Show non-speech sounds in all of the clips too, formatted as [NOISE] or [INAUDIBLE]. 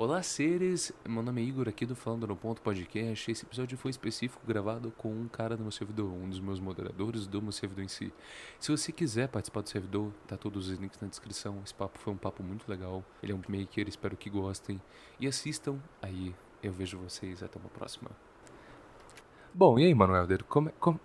Olá, seres! Meu nome é Igor, aqui do Falando no Ponto Podcast. Esse episódio foi específico gravado com um cara do meu servidor, um dos meus moderadores do meu servidor em si. Se você quiser participar do servidor, tá todos os links na descrição. Esse papo foi um papo muito legal. Ele é um maker, espero que gostem. E assistam aí. Eu vejo vocês. Até uma próxima. Bom, e aí, Manuelder? Como, é, como,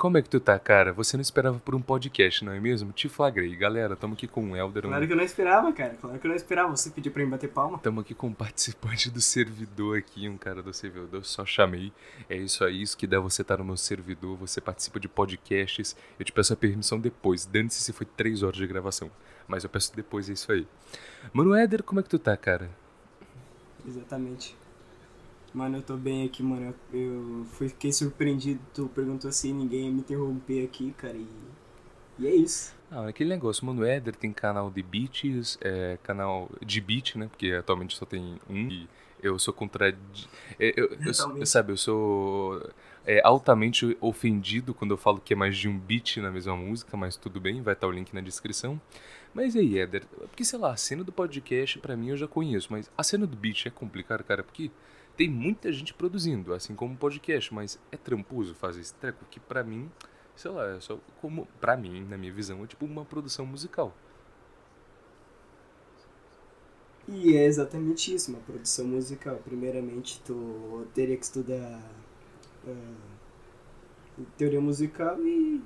como é que tu tá, cara? Você não esperava por um podcast, não é mesmo? Te flagrei. Galera, tamo aqui com o Helder. Claro que eu não esperava, cara. Claro que eu não esperava. Você pediu pra mim bater palma. Tamo aqui com um participante do servidor aqui, um cara do servidor. Só chamei. É isso aí, isso que dá você estar tá no meu servidor. Você participa de podcasts. Eu te peço a permissão depois. Dane-se se foi três horas de gravação. Mas eu peço depois, é isso aí. Mano, Éder, como é que tu tá, cara? Exatamente. Mano, eu tô bem aqui, mano. Eu, fiquei surpreendido. Tu perguntou assim, ninguém ia me interromper aqui, cara. E, e é isso. Ah, aquele negócio, mano, o Éder tem canal de beats, é, canal de beat, né? Porque atualmente só tem um. E eu sou contra. É, eu, eu, eu, sabe, eu sou é, altamente ofendido quando eu falo que é mais de um beat na mesma música, mas tudo bem, vai estar o link na descrição. Mas aí, Éder, porque sei lá, a cena do podcast pra mim eu já conheço, mas a cena do beat é complicado, cara, porque tem muita gente produzindo, assim como podcast, mas é tramposo fazer esse treco que para mim, sei lá, é só como para mim, na minha visão, é tipo uma produção musical. E é exatamente isso, uma produção musical. Primeiramente, tu teria que estudar uh, teoria musical e,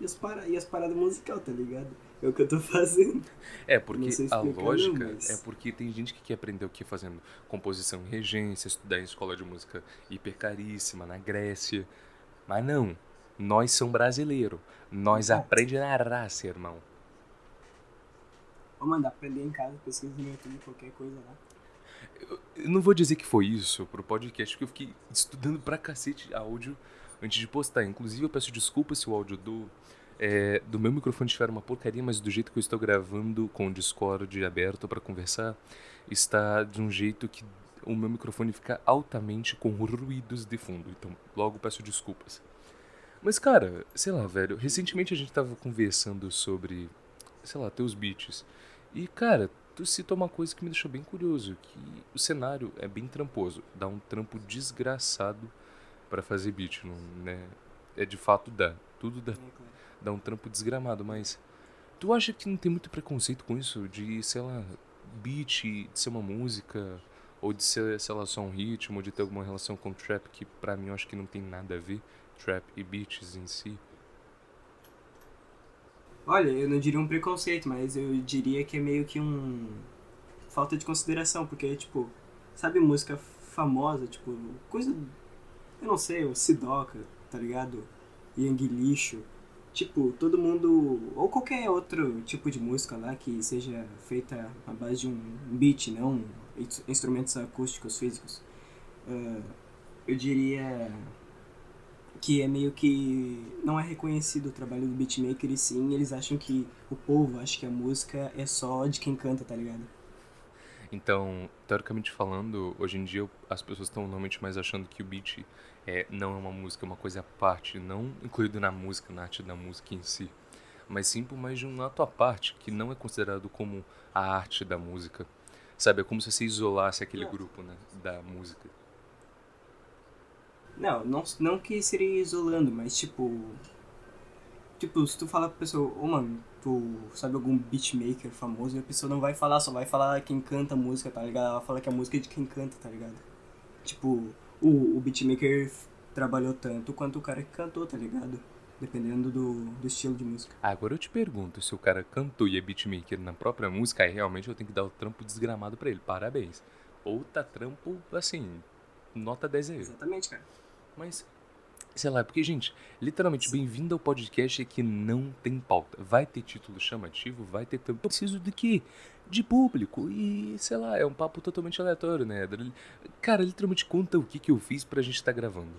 e, as, para, e as paradas musical, tá ligado? É o que eu tô fazendo. É, porque a lógica não, mas... é porque tem gente que quer aprender o que fazendo composição em regência, estudar em escola de música hiper caríssima na Grécia. Mas não, nós somos brasileiros. Nós aprendemos na raça, irmão. Vou mandar aprender em casa, pesquisa no YouTube, qualquer coisa lá. Eu, eu não vou dizer que foi isso pro podcast, porque eu fiquei estudando pra cacete áudio antes de postar. Inclusive, eu peço desculpas se o áudio do é, do meu microfone estiver uma porcaria, mas do jeito que eu estou gravando com o Discord aberto para conversar, está de um jeito que o meu microfone fica altamente com ruídos de fundo. Então, logo peço desculpas. Mas, cara, sei lá, velho, recentemente a gente tava conversando sobre, sei lá, teus beats. E, cara, tu citou uma coisa que me deixou bem curioso, que o cenário é bem tramposo, dá um trampo desgraçado para fazer beat, não, né? É de fato dá, tudo dá dá um trampo desgramado, mas tu acha que não tem muito preconceito com isso? De, sei lá, beat, de ser uma música, ou de ser, sei lá, só um ritmo, de ter alguma relação com trap, que pra mim eu acho que não tem nada a ver, trap e beats em si? Olha, eu não diria um preconceito, mas eu diria que é meio que um. falta de consideração, porque, tipo, sabe música famosa, tipo, coisa. Eu não sei, o Sidoca, tá ligado? Yang Lixo tipo, todo mundo, ou qualquer outro tipo de música lá que seja feita à base de um beat, não instrumentos acústicos físicos, uh, eu diria que é meio que não é reconhecido o trabalho do beatmaker e sim eles acham que o povo acha que a música é só de quem canta, tá ligado? Então, teoricamente falando, hoje em dia as pessoas estão normalmente mais achando que o beat é, não é uma música, é uma coisa à parte, não incluído na música, na arte da música em si, mas sim por mais de um ato à parte, que não é considerado como a arte da música. Sabe, é como se você isolasse aquele grupo né, da música. Não, não, não que seria isolando, mas tipo. Tipo, se tu falar pra pessoa, ô oh, mano, tu sabe algum beatmaker famoso, e a pessoa não vai falar, só vai falar quem canta a música, tá ligado? Ela fala que a música é de quem canta, tá ligado? Tipo, o, o beatmaker trabalhou tanto quanto o cara que cantou, tá ligado? Dependendo do, do estilo de música. Agora eu te pergunto, se o cara cantou e é beatmaker na própria música, aí realmente eu tenho que dar o trampo desgramado pra ele. Parabéns. Ou tá trampo, assim, nota 10 aí. Exatamente, cara. Mas sei lá, porque, gente, literalmente, bem-vindo ao podcast que não tem pauta. Vai ter título chamativo, vai ter. Eu preciso de quê? De público. E, sei lá, é um papo totalmente aleatório, né? Cara, literalmente conta o que, que eu fiz pra gente estar tá gravando.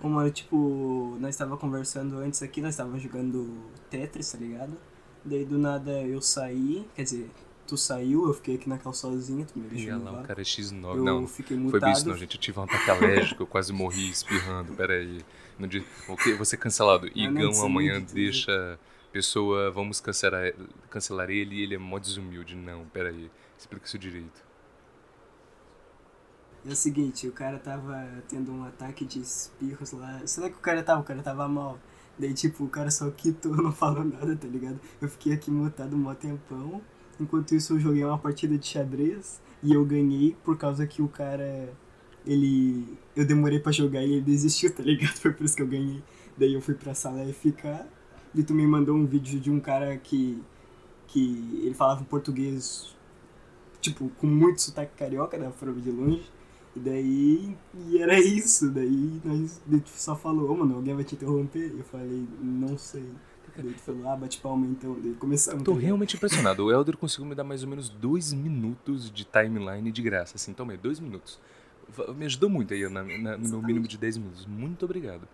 Mano, tipo, nós tava conversando antes aqui, nós tava jogando Tetris, tá ligado? Daí do nada eu saí, quer dizer, tu saiu, eu fiquei aqui na cal sozinho, tu me deixou lá, o cara é X9. Eu não, fiquei mutado. foi isso não, gente. Eu tive um ataque alérgico, eu quase morri espirrando. Pera aí. No dia, ok, você cancelado. Igão amanhã deixa pessoa, vamos cancelar, cancelar ele, ele é mó desumilde. Não, pera aí. Explica isso direito. É o seguinte, o cara tava tendo um ataque de espirros lá. Será que o cara tava? O cara tava mal. Daí, tipo, o cara só quitou, [LAUGHS] não falou nada, tá ligado? Eu fiquei aqui mutado um tempão. Enquanto isso, eu joguei uma partida de xadrez e eu ganhei por causa que o cara. Ele. Eu demorei pra jogar e ele desistiu, tá ligado? [LAUGHS] Foi por isso que eu ganhei. Daí eu fui pra sala ficar. E tu me mandou um vídeo de um cara que. que ele falava português, tipo, com muito sotaque carioca, da forma de longe. E daí, e era isso. Daí nós só falou, oh, mano, alguém vai te interromper? Eu falei, não sei. Tu falou, ah, bate palma então. Daí começamos. Tô realmente impressionado. O Elder conseguiu me dar mais ou menos dois minutos de timeline de graça. Assim, toma aí, dois minutos. Me ajudou muito aí na, na, no meu mínimo de 10 minutos. Muito obrigado.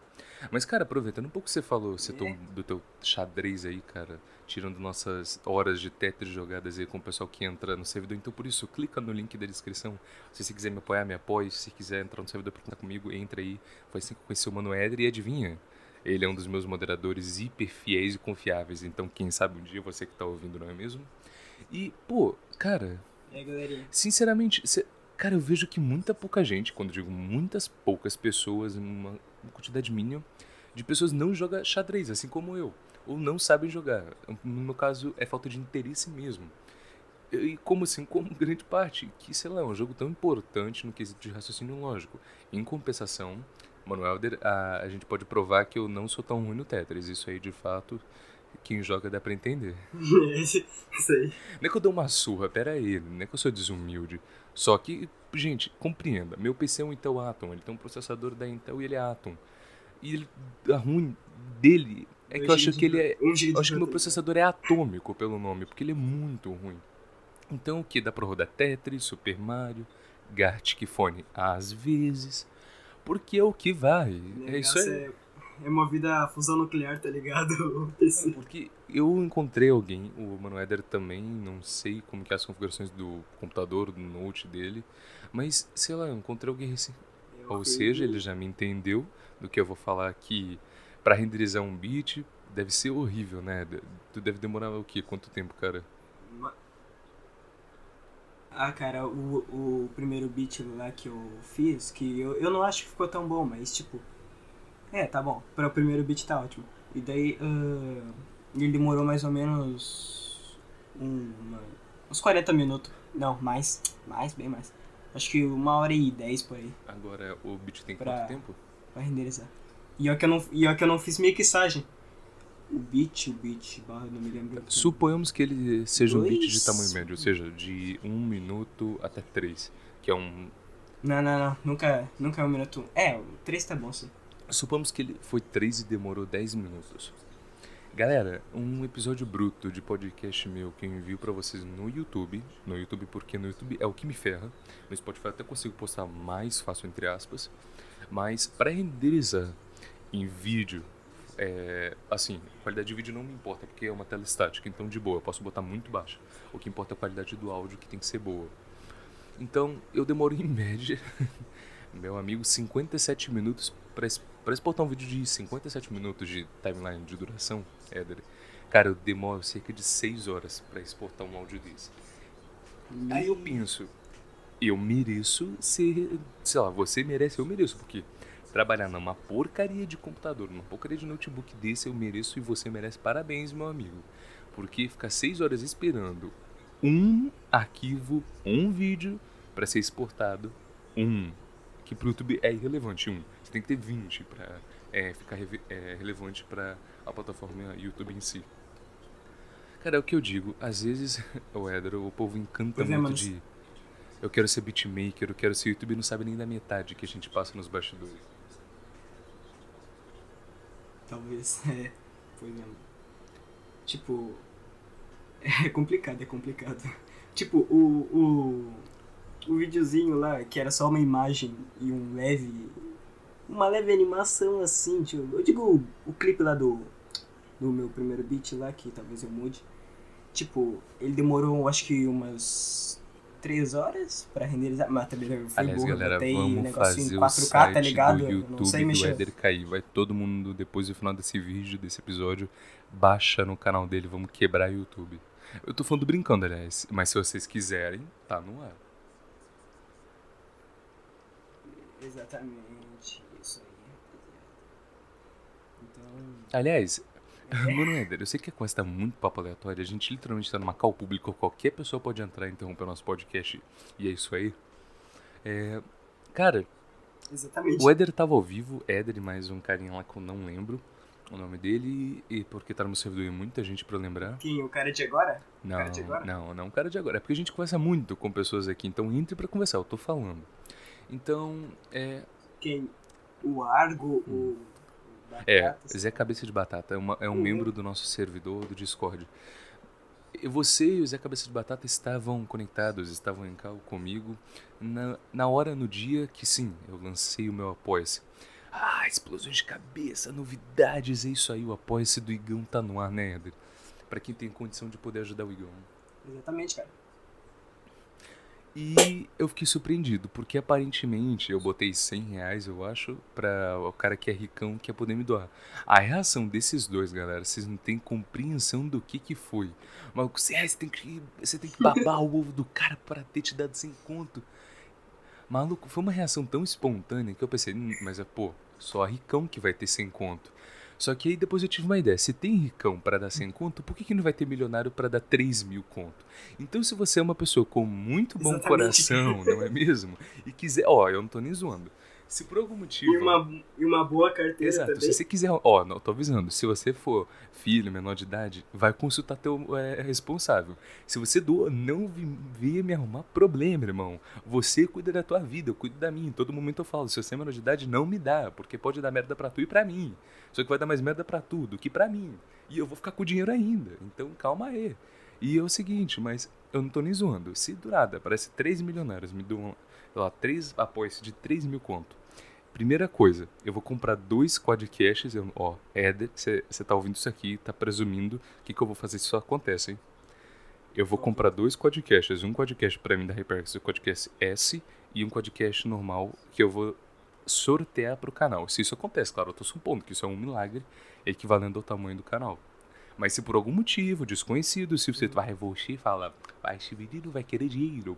Mas, cara, aproveitando um pouco que você falou, você é. do teu xadrez aí, cara, tirando nossas horas de Tetris jogadas aí com o pessoal que entra no servidor. Então, por isso, clica no link da descrição. Se você quiser me apoiar, me apoie. Se quiser entrar no servidor pra contar comigo, entra aí. Foi assim que eu conheci o Mano Eder e adivinha? Ele é um dos meus moderadores hiper fiéis e confiáveis. Então, quem sabe um dia você que tá ouvindo, não é mesmo? E, pô, cara. É, galerinha. Sinceramente, cê, cara, eu vejo que muita pouca gente, quando digo muitas poucas pessoas, uma uma quantidade mínima de pessoas não joga xadrez, assim como eu, ou não sabem jogar. No meu caso, é falta de interesse mesmo. E como assim, como [LAUGHS] grande parte, que sei lá, é um jogo tão importante no quesito de raciocínio lógico. Em compensação, Manuel, a, a gente pode provar que eu não sou tão ruim no Tetris. Isso aí, de fato, quem joga dá pra entender. Isso aí. Não é que eu dou uma surra, pera aí, não é que eu sou desumilde. Só que, gente, compreenda, meu PC é um Intel Atom, ele tem um processador da Intel e ele é Atom. E ele, a ruim dele é que eu acho que ele é. Eu acho que meu processador é atômico pelo nome, porque ele é muito ruim. Então o que? Dá pra rodar Tetris, Super Mario, Gartic Phone às vezes. Porque é o que vai. É isso aí. É é movida a fusão nuclear, tá ligado? [LAUGHS] É, porque eu encontrei alguém, o Mano Eder também, não sei como que é as configurações do computador, do note dele, mas, sei lá, eu encontrei alguém assim. Ou seja, ele já me entendeu do que eu vou falar aqui. Para renderizar um beat, deve ser horrível, né? Tu deve demorar o quê? Quanto tempo, cara? Ah, cara, o, o primeiro beat lá que eu fiz, que eu, eu não acho que ficou tão bom, mas tipo, é, tá bom. Para o primeiro beat tá ótimo. E daí uh, ele demorou mais ou menos um, uma, uns 40 minutos. Não, mais. Mais, bem mais. Acho que uma hora e dez por aí. Agora o beat tem pra, quanto tempo? Pra renderizar. E ó que eu não, e ó que eu não fiz mixagem. O beat, o beat, barra, não me lembro. Suponhamos que ele seja Dois... um beat de tamanho médio, ou seja, de um minuto até três. Que é um. Não, não, não. Nunca, nunca é um minuto. É, três tá bom sim. Supomos que ele foi 3 e demorou 10 minutos. Galera, um episódio bruto de podcast meu que eu envio para vocês no YouTube. No YouTube, porque no YouTube é o que me ferra. No Spotify até consigo postar mais fácil, entre aspas. Mas para renderizar em vídeo, é, assim, a qualidade de vídeo não me importa, porque é uma tela estática, então de boa, eu posso botar muito baixa. O que importa é a qualidade do áudio, que tem que ser boa. Então, eu demoro em média, [LAUGHS] meu amigo, 57 minutos para para exportar um vídeo de 57 minutos de timeline de duração, Éder, cara, eu demoro cerca de 6 horas para exportar um áudio desse. Aí eu penso, eu mereço ser, sei lá, você merece, eu mereço, porque trabalhar numa porcaria de computador, numa porcaria de notebook desse, eu mereço e você merece parabéns, meu amigo. Porque ficar 6 horas esperando um arquivo, um vídeo para ser exportado, um, que pro YouTube é irrelevante, um você tem que ter 20 para é, ficar é, relevante para a plataforma YouTube em si. Cara, é o que eu digo. Às vezes, [LAUGHS] o Éder, o povo encanta pois é, muito é, de. Eu quero ser beatmaker, eu quero ser YouTube não sabe nem da metade que a gente passa nos bastidores. Talvez, [LAUGHS] é. Pois é. Tipo. É complicado, é complicado. Tipo, o, o, o videozinho lá, que era só uma imagem e um leve uma leve animação assim, tipo, eu digo o, o clipe lá do, do meu primeiro beat lá, que talvez eu mude. Tipo, ele demorou acho que umas 3 horas pra renderizar, mas também foi Aliás, burro, galera, vamos um fazer 4K, o tá site tá ligado? do YouTube não sei do Eder cair. Vai todo mundo, depois do final desse vídeo, desse episódio, baixa no canal dele, vamos quebrar o YouTube. Eu tô falando brincando, aliás. Mas se vocês quiserem, tá no ar. Exatamente, isso aí. Então. Aliás, [LAUGHS] mano Éder, eu sei que a coisa tá muito papo aleatória. A gente literalmente tá numa cal pública. Qualquer pessoa pode entrar e interromper o nosso podcast. E é isso aí. É, cara, Exatamente. o Éder tava ao vivo. Éder e mais um carinha lá que eu não lembro o nome dele. E porque tá no servidor e muita gente pra lembrar. Quem? O cara de agora? Não, cara de agora? não, não o cara de agora. É porque a gente conversa muito com pessoas aqui. Então entre pra conversar, eu tô falando. Então, é. Quem? O Argo, o. o É, Zé Cabeça de Batata é, uma- é um Uhum. membro do nosso servidor do Discord. Você e o Zé Cabeça de Batata estavam conectados, estavam em cal comigo na, na hora, no dia que sim, eu lancei o meu Apoia-se. Ah, explosões de cabeça, novidades, é isso aí, o Apoia-se do Igão tá no ar, né, Eder? Pra quem tem condição de poder ajudar o Igão. Exatamente, cara. E eu fiquei surpreendido, porque aparentemente eu botei 100 reais, eu acho, pra o cara que é ricão que ia poder me doar. A reação desses dois, galera, vocês não têm compreensão do que que foi. Mas você, ah, você, tem, que, você tem que babar o ovo do cara para ter te dado 100 conto. Maluco, foi uma reação tão espontânea que eu pensei, "Hum, mas é pô, só ricão que vai ter 100 conto. Só que aí depois eu tive uma ideia. Se tem ricão para dar 100 conto, por que, que não vai ter milionário para dar 3 mil conto? Então, se você é uma pessoa com muito bom Exatamente. coração, não é mesmo? E quiser. Ó, eu não tô nem zoando. Se por algum motivo. E uma, e uma boa carteira Exato, também. se você quiser. Ó, não, tô avisando. Se você for filho, menor de idade, vai consultar teu é, responsável. Se você doa, não venha me arrumar problema, irmão. Você cuida da tua vida, eu cuido da minha. Em todo momento eu falo, se você é menor de idade, não me dá, porque pode dar merda pra tu e pra mim. Só que vai dar mais merda pra tu do que pra mim. E eu vou ficar com o dinheiro ainda. Então calma aí. E é o seguinte, mas eu não tô nem zoando. Se durada, aparece 3 milionários, me sei lá, 3 apoios de 3 mil conto. Primeira coisa, eu vou comprar dois quadcasts. Eu, ó, Éder, você tá ouvindo isso aqui, tá presumindo que, que eu vou fazer se isso acontece, hein? Eu vou comprar dois quadcasts. Um quadcast pra mim da Hyperx, o quadcast S, e um quadcast normal que eu vou sortear pro canal. Se isso acontece, claro, eu tô supondo que isso é um milagre equivalente ao tamanho do canal. Mas se por algum motivo desconhecido, se você vai você e fala, "Ah, esse menino vai querer dinheiro,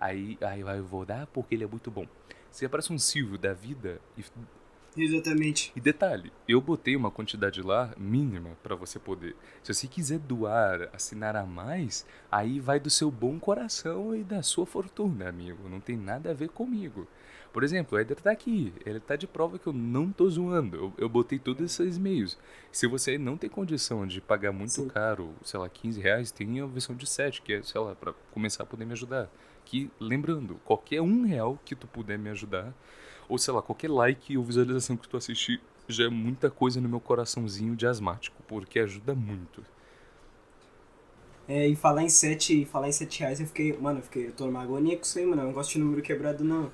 aí, aí eu vou dar porque ele é muito bom. Se aparece um Silvio da vida e Exatamente. e detalhe, eu botei uma quantidade lá mínima pra você poder. Se você quiser doar, assinar a mais, aí vai do seu bom coração e da sua fortuna, amigo. Não tem nada a ver comigo. Por exemplo, o Eder tá aqui. Ele tá de prova que eu não tô zoando. Eu, eu botei todos esses meios. Se você não tem condição de pagar muito Sim. caro, sei lá, 15 reais, tem a versão de 7, que é, sei lá, pra começar a poder me ajudar. Lembrando, qualquer um real que tu puder me ajudar, ou sei lá, qualquer like ou visualização que tu assistir já é muita coisa no meu coraçãozinho de asmático, porque ajuda muito. É, e falar em 7, falar em 7 reais, eu fiquei, mano, eu fiquei, eu tô numa agonia com isso aí, mano, eu não gosto de número quebrado, não.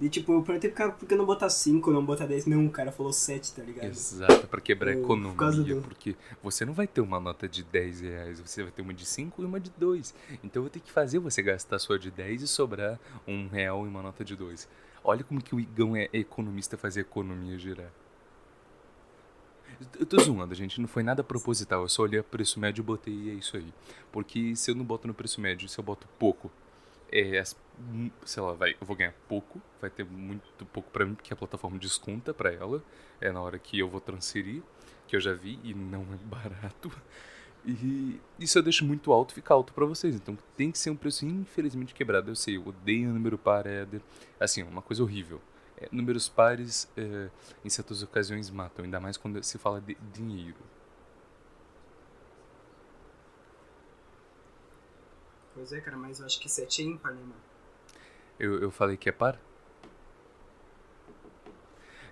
E tipo, eu perguntei pro cara, por que não botar 5, não botar 10? Não, o cara falou 7, tá ligado? Exato, pra quebrar a Por causa economia, do- porque você não vai ter uma nota de 10 reais, você vai ter uma de 5 e uma de 2. Então eu vou ter que fazer você gastar a sua de 10 e sobrar um real em uma nota de 2. Olha como que o Igão é economista fazer a economia girar. Eu tô zoando, gente. Não foi nada proposital. Eu só olhei o preço médio e botei e é isso aí. Porque se eu não boto no preço médio, se eu boto pouco, é, hum, sei lá, vai, eu vou ganhar pouco. Vai ter muito pouco pra mim, porque a plataforma desconta pra ela. É na hora que eu vou transferir, que eu já vi e não é [LAUGHS] barato. E isso eu deixo muito alto, fica alto pra vocês. Então tem que ser um preço infelizmente quebrado. Eu sei, eu odeio número par, Éder. Assim, uma coisa horrível. É, números pares, é, em certas ocasiões, matam. Ainda mais quando se fala de dinheiro. Pois é, cara, mas eu acho que 7 é ímpar, né, mano? Eu, eu falei que é par?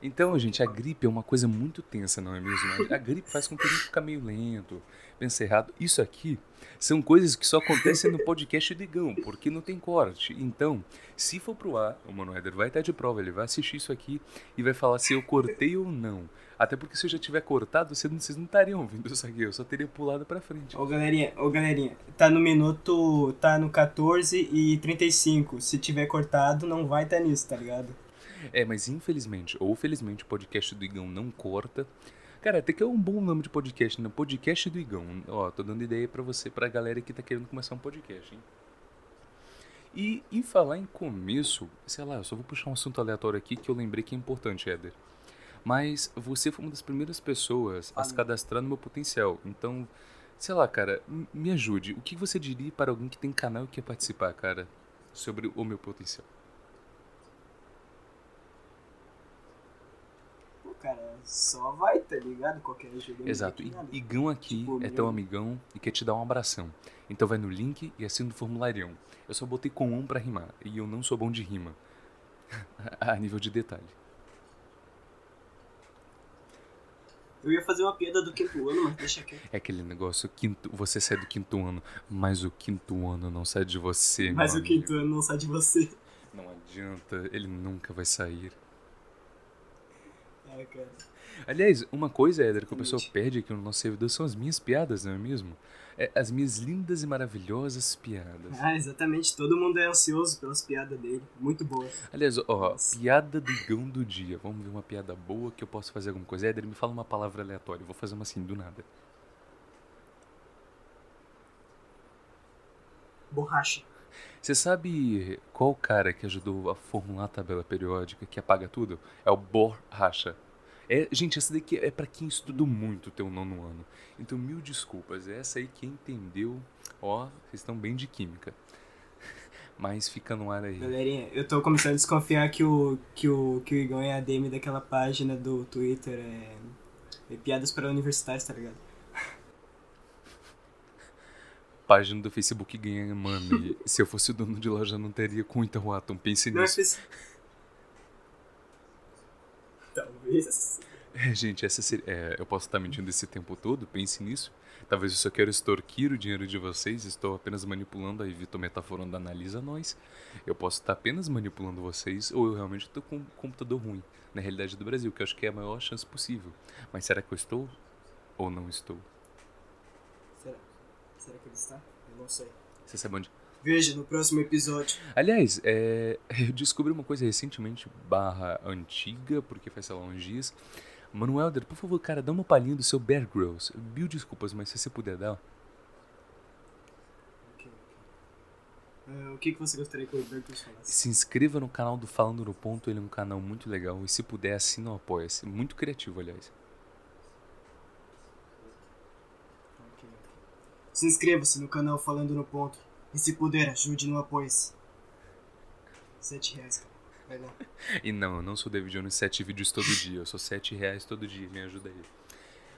Então, gente, a gripe é uma coisa muito tensa, não é mesmo? A gripe faz com que a gente fique meio lento, pensa errado. Isso aqui são coisas que só acontecem no podcast do Igão, porque não tem corte. Então, se for pro ar, o Mano Éder vai estar de prova, ele vai assistir isso aqui e vai falar se eu cortei ou não. Até porque se eu já tiver cortado, vocês não, vocês não estariam ouvindo isso aqui, eu só teria pulado pra frente. Ô galerinha, ô galerinha, tá no minuto, tá no 14 e 35. Se tiver cortado, não vai tá nisso, tá ligado? É, mas infelizmente, ou felizmente, o podcast do Igão não corta. Cara, até que é um bom nome de podcast, né? Podcast do Igão. Ó, tô dando ideia pra você, pra galera que tá querendo começar um podcast, hein? E em falar em começo, sei lá, eu só vou puxar um assunto aleatório aqui que eu lembrei que é importante, Éder. Mas você foi uma das primeiras pessoas a se cadastrar no meu potencial. Então, sei lá, cara, me ajude. O que você diria para alguém que tem canal e quer participar, cara, sobre o meu potencial? Cara, só vai, tá ligado? Qualquer ajuda. não Exato. E. Igão aqui Tipo, é teu meu- amigão e quer te dar um abração. Então vai no link e assina o formularião. Eu só botei com um pra rimar. E eu não sou bom de rima. [LAUGHS] a nível de detalhe. Eu ia fazer uma piada do quinto ano, mas deixa quieto. É aquele negócio, quinto, você sai do quinto ano, mas o quinto ano não sai de você. Mas o quinto amigo. ano não sai de você. Não adianta, ele nunca vai sair. Cara. Aliás, uma coisa, Éder, que o pessoal perde aqui no nosso servidor são as minhas piadas, não é mesmo? É, as minhas lindas e maravilhosas piadas. Ah, exatamente. Todo mundo é ansioso pelas piadas dele. Muito boas. Aliás, ó, Nossa. piada do Igão do dia. Vamos ver uma piada boa que eu posso fazer alguma coisa. Éder, me fala uma palavra aleatória. Eu vou fazer uma assim, do nada. Borracha. Você sabe qual cara que ajudou a formular a tabela periódica que apaga tudo? É o Borracha. É, gente, essa daqui é pra quem estudou muito o teu nono ano. Então, mil desculpas. Essa aí quem entendeu, ó, vocês estão bem de química. [LAUGHS] Mas fica no ar aí. Galerinha, eu tô começando a desconfiar que o, que o, que o é ADM daquela página do Twitter é, é piadas para universitários, tá ligado? Página do Facebook ganha money. Se eu fosse o dono de loja, não teria com Interwatum. Pense Não é nisso. Talvez. É, gente, essa seria, é, eu posso estar mentindo esse tempo todo, pense nisso. Talvez eu só quero extorquir o dinheiro de vocês, estou apenas manipulando, aí Vitor metaforando analisa nós. Eu posso estar apenas manipulando vocês, ou eu realmente estou com um computador ruim, na realidade do Brasil, que eu acho que é a maior chance possível. Mas será que eu estou? Ou não estou? Será? Que ele está? Eu não sei. Você sabe onde? Veja no próximo episódio. Aliás, é, [LAUGHS] eu descobri uma coisa recentemente, barra antiga, porque faz, sei lá, uns dias. Manuelder, por favor, cara, dá uma palhinha do seu Bear Grylls. Mil desculpas, mas se você puder dar. Ah, o que, que você gostaria que o Bertus falasse? Se inscreva no canal do Falando no Ponto, ele é um canal muito legal. E se puder, assina o Apoia-se. Muito criativo, aliás. Ok, ok. Se inscreva-se no canal Falando no Ponto. E se puder, ajude no apoio-se. Sete reais, cara. Vai lá. E não, eu não sou David Jones 7 vídeos todo dia. Eu sou 7 reais todo dia, me ajuda aí.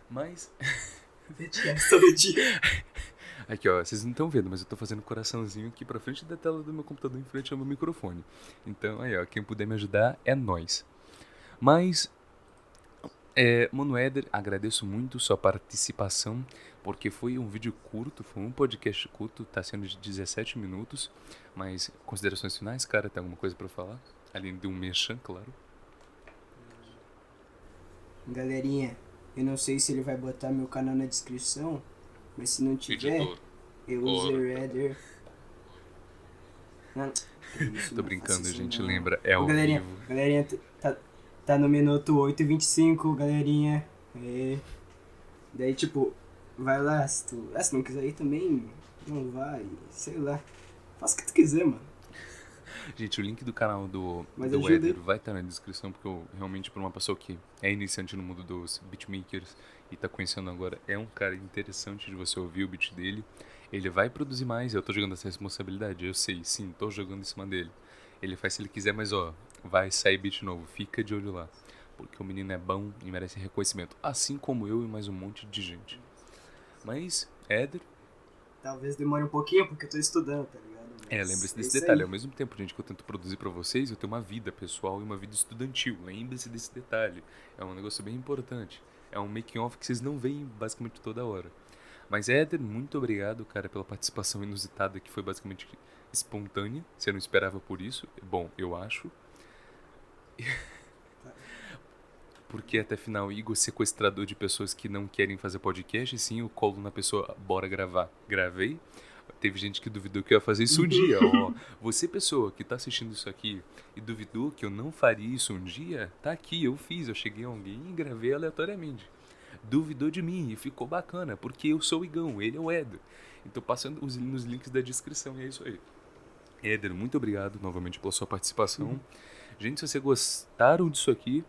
Mas, [LAUGHS] Sete reais todo dia. aqui ó, vocês não estão vendo, mas eu tô fazendo coraçãozinho aqui pra frente da tela do meu computador, em frente ao meu microfone. Então, aí ó, quem puder me ajudar é nós. Mas, é, agradeço muito sua participação, porque foi um vídeo curto, foi um podcast curto, tá sendo de 17 minutos. Mas, considerações finais, cara, tem alguma coisa pra falar? Além de um merchan, claro. Galerinha, eu não sei se ele vai botar meu canal na descrição, mas se não tiver, eu uso o Redder. Não, que isso, Tô brincando, gente, não. lembra, é ao galerinha, vivo. galerinha, t- tá, tá no minuto 8h25, galerinha. É. Daí, tipo, vai lá, se tu. Ah, se não quiser ir também, não vai, sei lá. Faça o que tu quiser, mano. Gente, o link do canal do, Mas do Éder vai estar na descrição, porque eu realmente, para uma pessoa que é iniciante no mundo dos beatmakers e tá conhecendo agora, é um cara interessante de você ouvir o beat dele. Ele vai produzir mais, eu tô jogando essa responsabilidade, eu sei, sim, tô jogando em cima dele. Ele faz se ele quiser, mas ó, vai sair beat novo, fica de olho lá. Porque o menino é bom e merece reconhecimento, assim como eu e mais um monte de gente. Mas, Éder, Talvez demore um pouquinho, porque eu tô estudando, tá ligado? Mas É, lembre-se desse detalhe. aí. Ao mesmo tempo, gente, que eu tento produzir pra vocês, eu tenho uma vida pessoal e uma vida estudantil. Lembre-se desse detalhe. É um negócio bem importante. É um making-off que vocês não veem basicamente toda hora. Mas, Éder, muito obrigado, cara, pela participação inusitada que foi basicamente espontânea. Você não esperava por isso? Bom, eu acho. [LAUGHS] Porque até final, Igor, sequestrador de pessoas que não querem fazer podcast, sim, eu colo na pessoa, bora gravar. Gravei. Teve gente que duvidou que eu ia fazer isso um dia. Ó, você, pessoa que tá assistindo isso aqui e duvidou que eu não faria isso um dia, tá aqui, eu fiz. Eu cheguei a alguém e gravei aleatoriamente. duvidou de mim e ficou bacana, porque eu sou o Igão, ele é o Éder. Então passando os, nos links da descrição e é isso aí. Éder, muito obrigado novamente pela sua participação. Uhum. Gente, se vocês gostaram disso aqui,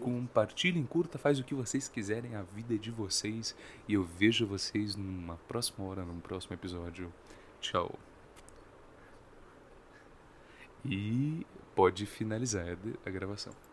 compartilhem, curta, faz o que vocês quiserem, a vida é de vocês. E eu vejo vocês numa próxima hora, num próximo episódio. Tchau. E pode finalizar a gravação.